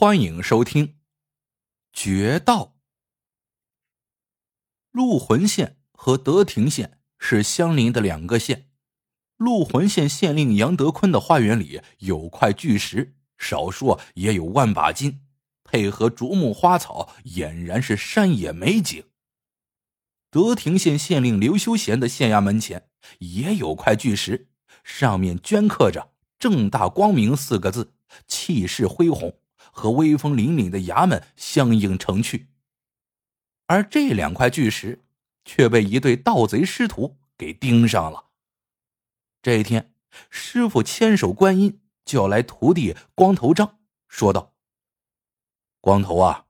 欢迎收听《绝道》。鹿魂县和德亭县是相邻的两个县。鹿魂县县令杨德坤的花园里有块巨石，少说也有万把斤，配合竹木花草，俨然是山野美景。德亭县县令刘修贤的县衙门前也有块巨石，上面镌刻着“正大光明”四个字，气势恢宏。和威风凛凛的衙门相映成趣，而这两块巨石却被一对盗贼师徒给盯上了。这一天，师傅千手观音叫来徒弟光头张，说道：“光头啊，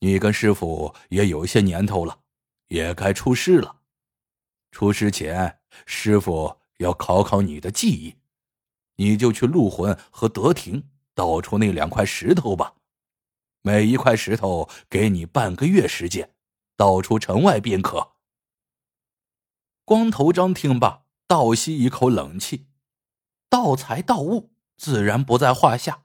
你跟师傅也有些年头了，也该出师了。出师前，师傅要考考你的技艺，你就去鹿魂和德廷。”倒出那两块石头吧，每一块石头给你半个月时间，倒出城外便可。光头张听罢，倒吸一口冷气，盗财盗物自然不在话下，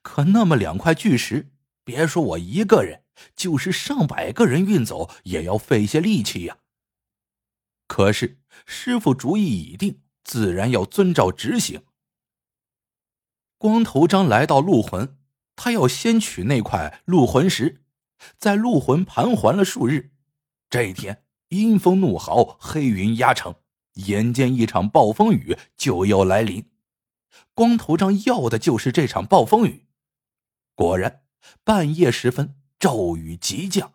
可那么两块巨石，别说我一个人，就是上百个人运走，也要费些力气呀。可是师傅主意已定，自然要遵照执行。光头张来到鹿魂，他要先取那块鹿魂石，在鹿魂盘桓了数日。这一天，阴风怒号，黑云压城，眼见一场暴风雨就要来临。光头张要的就是这场暴风雨。果然，半夜时分，骤雨急降。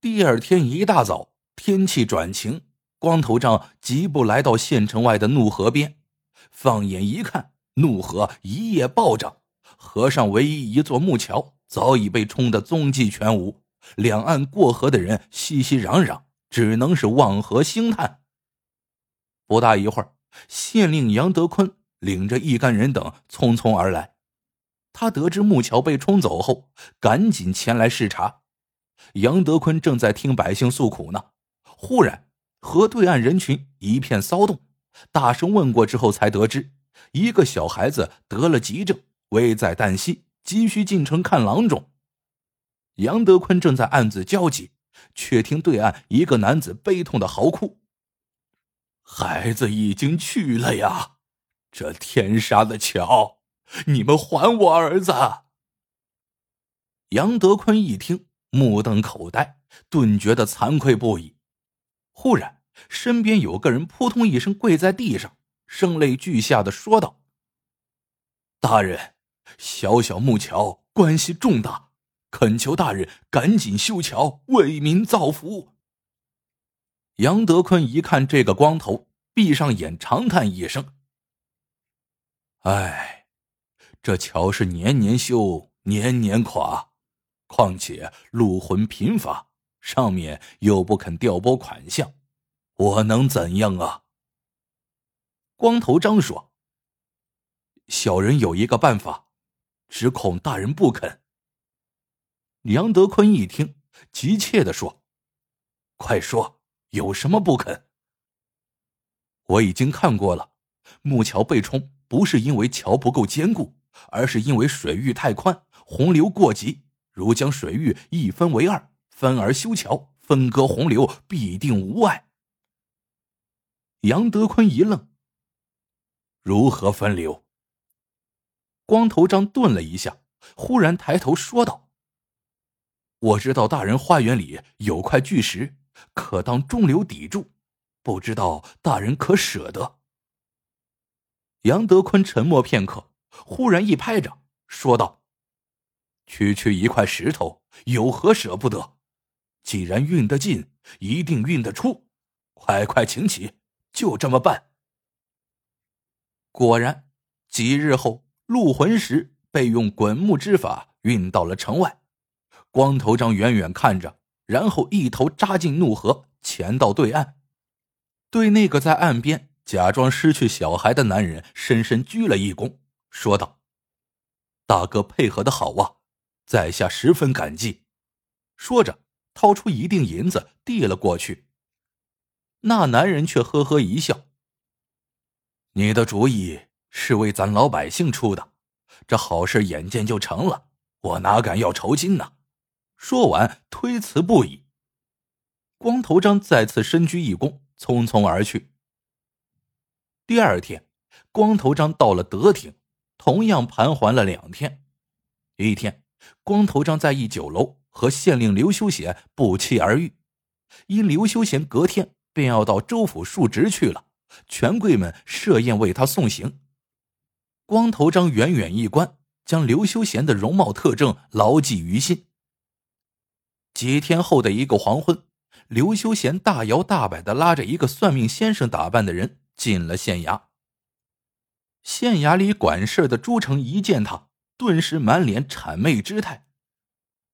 第二天一大早，天气转晴，光头张急步来到县城外的怒河边，放眼一看。怒河一夜暴涨，河上唯一一座木桥早已被冲得踪迹全无，两岸过河的人熙熙攘攘，只能是望河兴叹。不大一会儿，县令杨德坤领着一干人等匆匆而来。他得知木桥被冲走后，赶紧前来视察。杨德坤正在听百姓诉苦呢，忽然河对岸人群一片骚动，大声问过之后，才得知。一个小孩子得了急症，危在旦夕，急需进城看郎中。杨德坤正在暗自焦急，却听对岸一个男子悲痛的嚎哭：“孩子已经去了呀！这天杀的桥，你们还我儿子！”杨德坤一听，目瞪口呆，顿觉得惭愧不已。忽然，身边有个人扑通一声跪在地上。声泪俱下的说道：“大人，小小木桥关系重大，恳求大人赶紧修桥，为民造福。”杨德坤一看这个光头，闭上眼长叹一声：“哎，这桥是年年修，年年垮，况且路魂贫乏，上面又不肯调拨款项，我能怎样啊？”光头张说：“小人有一个办法，只恐大人不肯。”杨德坤一听，急切的说：“快说，有什么不肯？”我已经看过了，木桥被冲不是因为桥不够坚固，而是因为水域太宽，洪流过急。如将水域一分为二，分而修桥，分割洪流，必定无碍。杨德坤一愣。如何分流？光头张顿了一下，忽然抬头说道：“我知道大人花园里有块巨石，可当中流砥柱，不知道大人可舍得？”杨德坤沉默片刻，忽然一拍掌，说道：“区区一块石头，有何舍不得？既然运得进，一定运得出，快快请起，就这么办。”果然，几日后，鹿魂石被用滚木之法运到了城外。光头张远远看着，然后一头扎进怒河，潜到对岸，对那个在岸边假装失去小孩的男人深深鞠了一躬，说道：“大哥配合的好啊，在下十分感激。”说着，掏出一锭银子递了过去。那男人却呵呵一笑。你的主意是为咱老百姓出的，这好事眼见就成了，我哪敢要酬金呢？说完，推辞不已。光头张再次深鞠一躬，匆匆而去。第二天，光头张到了德亭，同样盘桓了两天。一天，光头张在一酒楼和县令刘修贤不期而遇，因刘修贤隔天便要到州府述职去了，权贵们设宴为他送行。光头张远远一观，将刘修贤的容貌特征牢记于心。几天后的一个黄昏，刘修贤大摇大摆的拉着一个算命先生打扮的人进了县衙。县衙里管事的朱成一见他，顿时满脸谄媚之态：“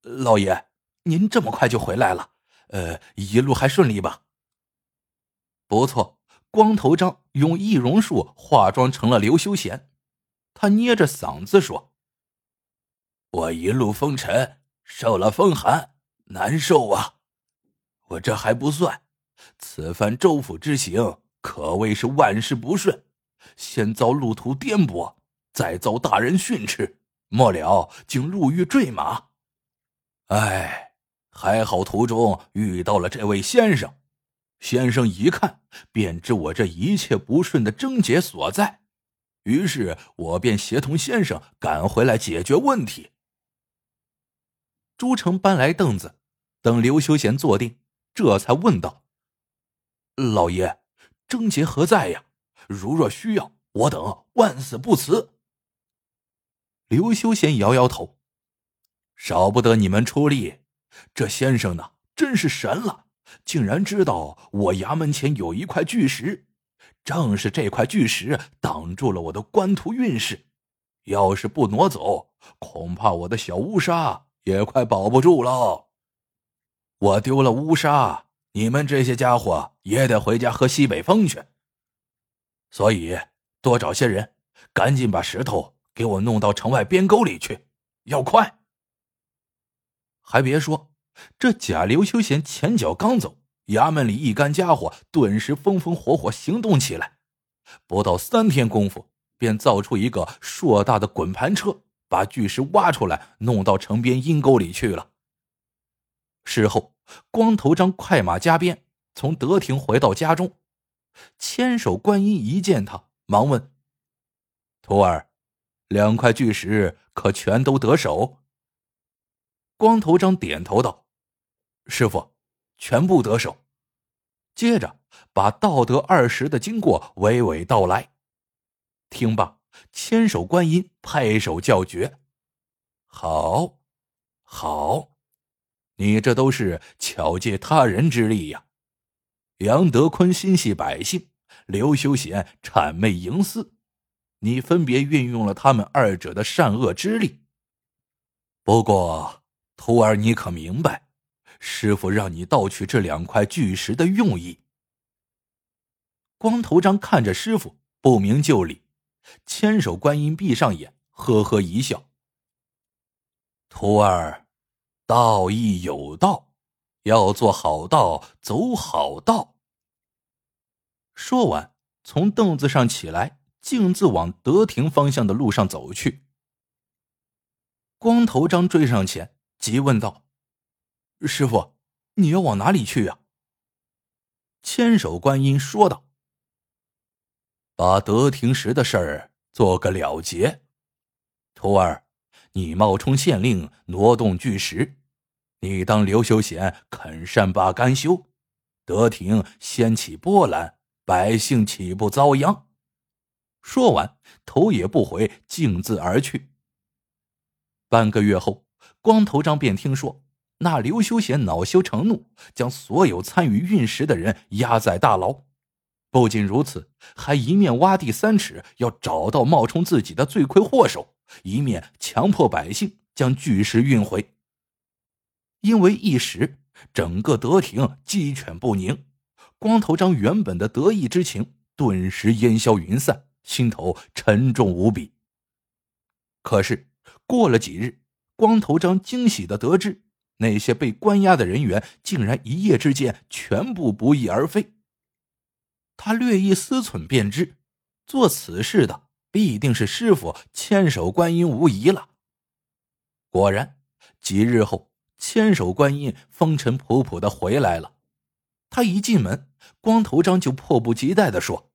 老爷，您这么快就回来了？呃，一路还顺利吧？”“不错。”光头章用易容术化妆成了刘修贤，他捏着嗓子说：“我一路风尘，受了风寒。”难受啊！我这还不算，此番州府之行可谓是万事不顺，先遭路途颠簸，再遭大人训斥，末了竟入狱坠马。哎，还好途中遇到了这位先生，先生一看便知我这一切不顺的症结所在，于是我便协同先生赶回来解决问题。朱成搬来凳子，等刘修贤坐定，这才问道：“老爷，症结何在呀？如若需要，我等万死不辞。”刘修贤摇摇头：“少不得你们出力。这先生呢，真是神了，竟然知道我衙门前有一块巨石，正是这块巨石挡住了我的官途运势。要是不挪走，恐怕我的小乌纱……”也快保不住喽！我丢了乌纱，你们这些家伙也得回家喝西北风去。所以多找些人，赶紧把石头给我弄到城外边沟里去，要快。还别说，这假刘修贤前脚刚走，衙门里一干家伙顿时风风火火行动起来，不到三天功夫，便造出一个硕大的滚盘车。把巨石挖出来，弄到城边阴沟里去了。事后，光头张快马加鞭从德亭回到家中，千手观音一见他，忙问：“徒儿，两块巨石可全都得手？”光头张点头道：“师傅，全部得手。”接着把道德二十的经过娓娓道来。听罢。千手观音拍手叫绝：“好，好，你这都是巧借他人之力呀！”杨德坤心系百姓，刘修贤谄媚营私，你分别运用了他们二者的善恶之力。不过，徒儿你可明白，师傅让你盗取这两块巨石的用意？光头张看着师傅，不明就里。千手观音闭上眼，呵呵一笑：“徒儿，道义有道，要做好道，走好道。”说完，从凳子上起来，径自往德亭方向的路上走去。光头张追上前，急问道：“师傅，你要往哪里去啊？”千手观音说道。把德廷石的事儿做个了结，徒儿，你冒充县令挪动巨石，你当刘修贤肯善罢甘休，德廷掀起波澜，百姓岂不遭殃？说完，头也不回，径自而去。半个月后，光头张便听说，那刘修贤恼羞成怒，将所有参与运石的人压在大牢。不仅如此，还一面挖地三尺，要找到冒充自己的罪魁祸首，一面强迫百姓将巨石运回。因为一时，整个德廷鸡犬不宁，光头张原本的得意之情顿时烟消云散，心头沉重无比。可是过了几日，光头张惊喜的得知，那些被关押的人员竟然一夜之间全部不翼而飞。他略一思忖，便知做此事的必定是师傅千手观音无疑了。果然，几日后，千手观音风尘仆仆的回来了。他一进门，光头张就迫不及待的说：“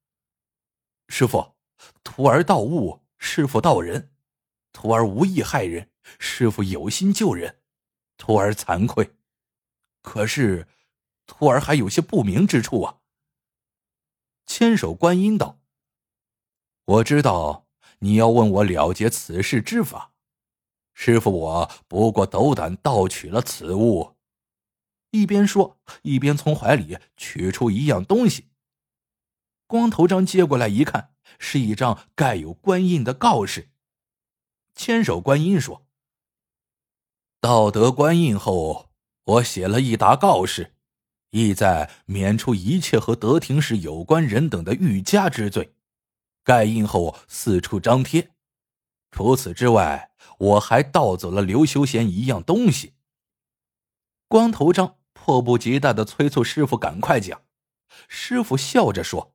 师傅，徒儿盗物，师傅盗人。徒儿无意害人，师傅有心救人，徒儿惭愧。可是，徒儿还有些不明之处啊。”千手观音道：“我知道你要问我了结此事之法，师傅我不过斗胆盗取了此物。”一边说，一边从怀里取出一样东西。光头张接过来一看，是一张盖有官印的告示。千手观音说：“道德官印后，我写了一沓告示，意在免除一切和德廷氏有关人等的欲加之罪。盖印后四处张贴。除此之外，我还盗走了刘修贤一样东西。”光头张。迫不及待的催促师傅赶快讲。师傅笑着说：“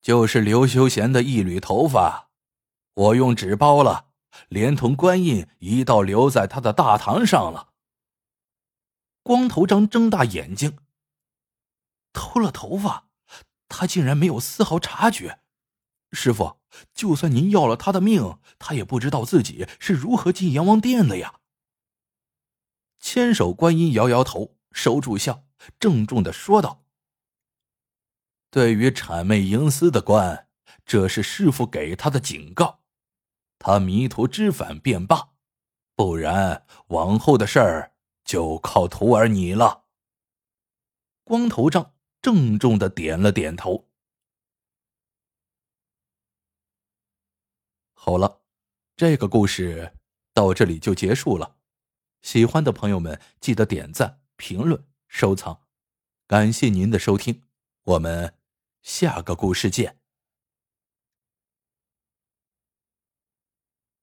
就是刘修贤的一缕头发，我用纸包了，连同官印一道留在他的大堂上了。”光头张睁大眼睛：“偷了头发，他竟然没有丝毫察觉。师傅，就算您要了他的命，他也不知道自己是如何进阎王殿的呀。”千手观音摇摇头，收住笑，郑重的说道：“对于谄媚营私的官，这是师傅给他的警告。他迷途知返便罢，不然往后的事儿就靠徒儿你了。”光头章郑重的点了点头。好了，这个故事到这里就结束了。喜欢的朋友们，记得点赞、评论、收藏，感谢您的收听，我们下个故事见。